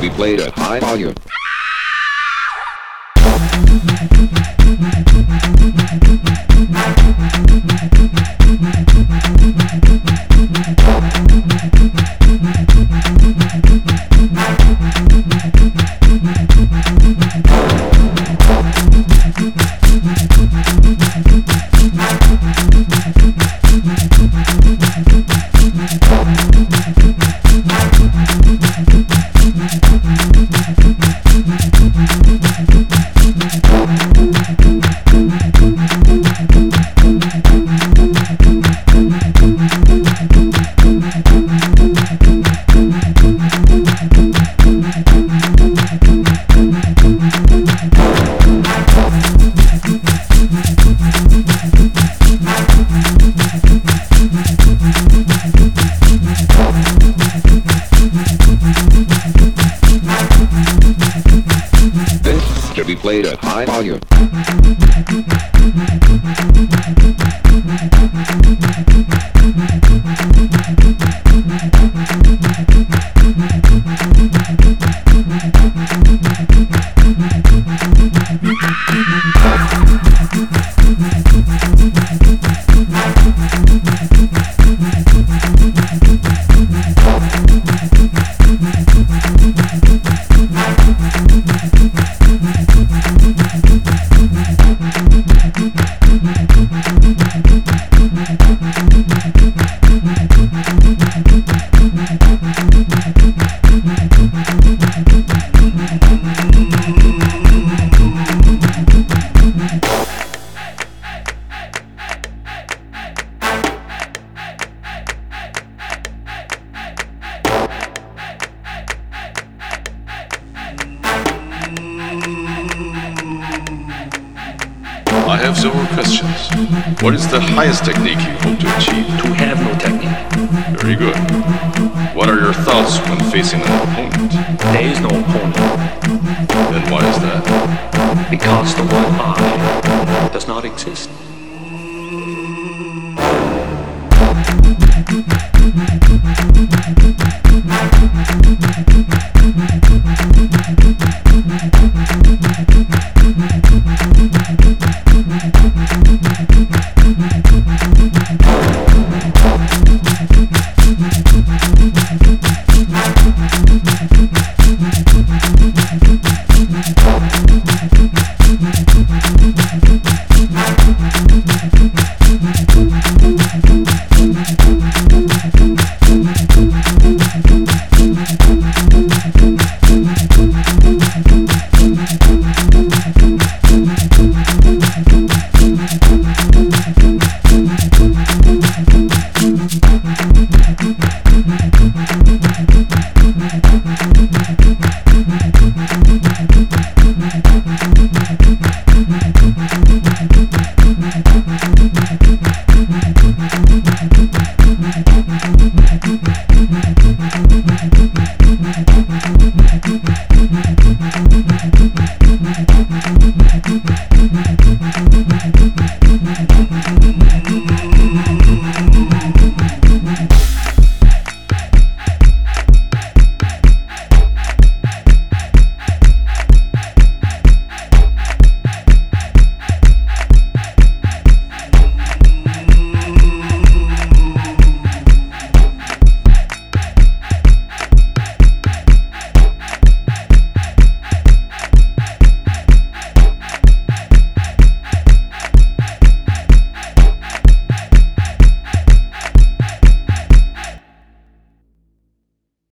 be played at high volume. Played at high volume. I have several questions. What is the highest technique you hope to achieve? To have no technique. Very good. What are your thoughts when facing an opponent? There is no opponent. Then why is that? Because the word I does not exist. Bye.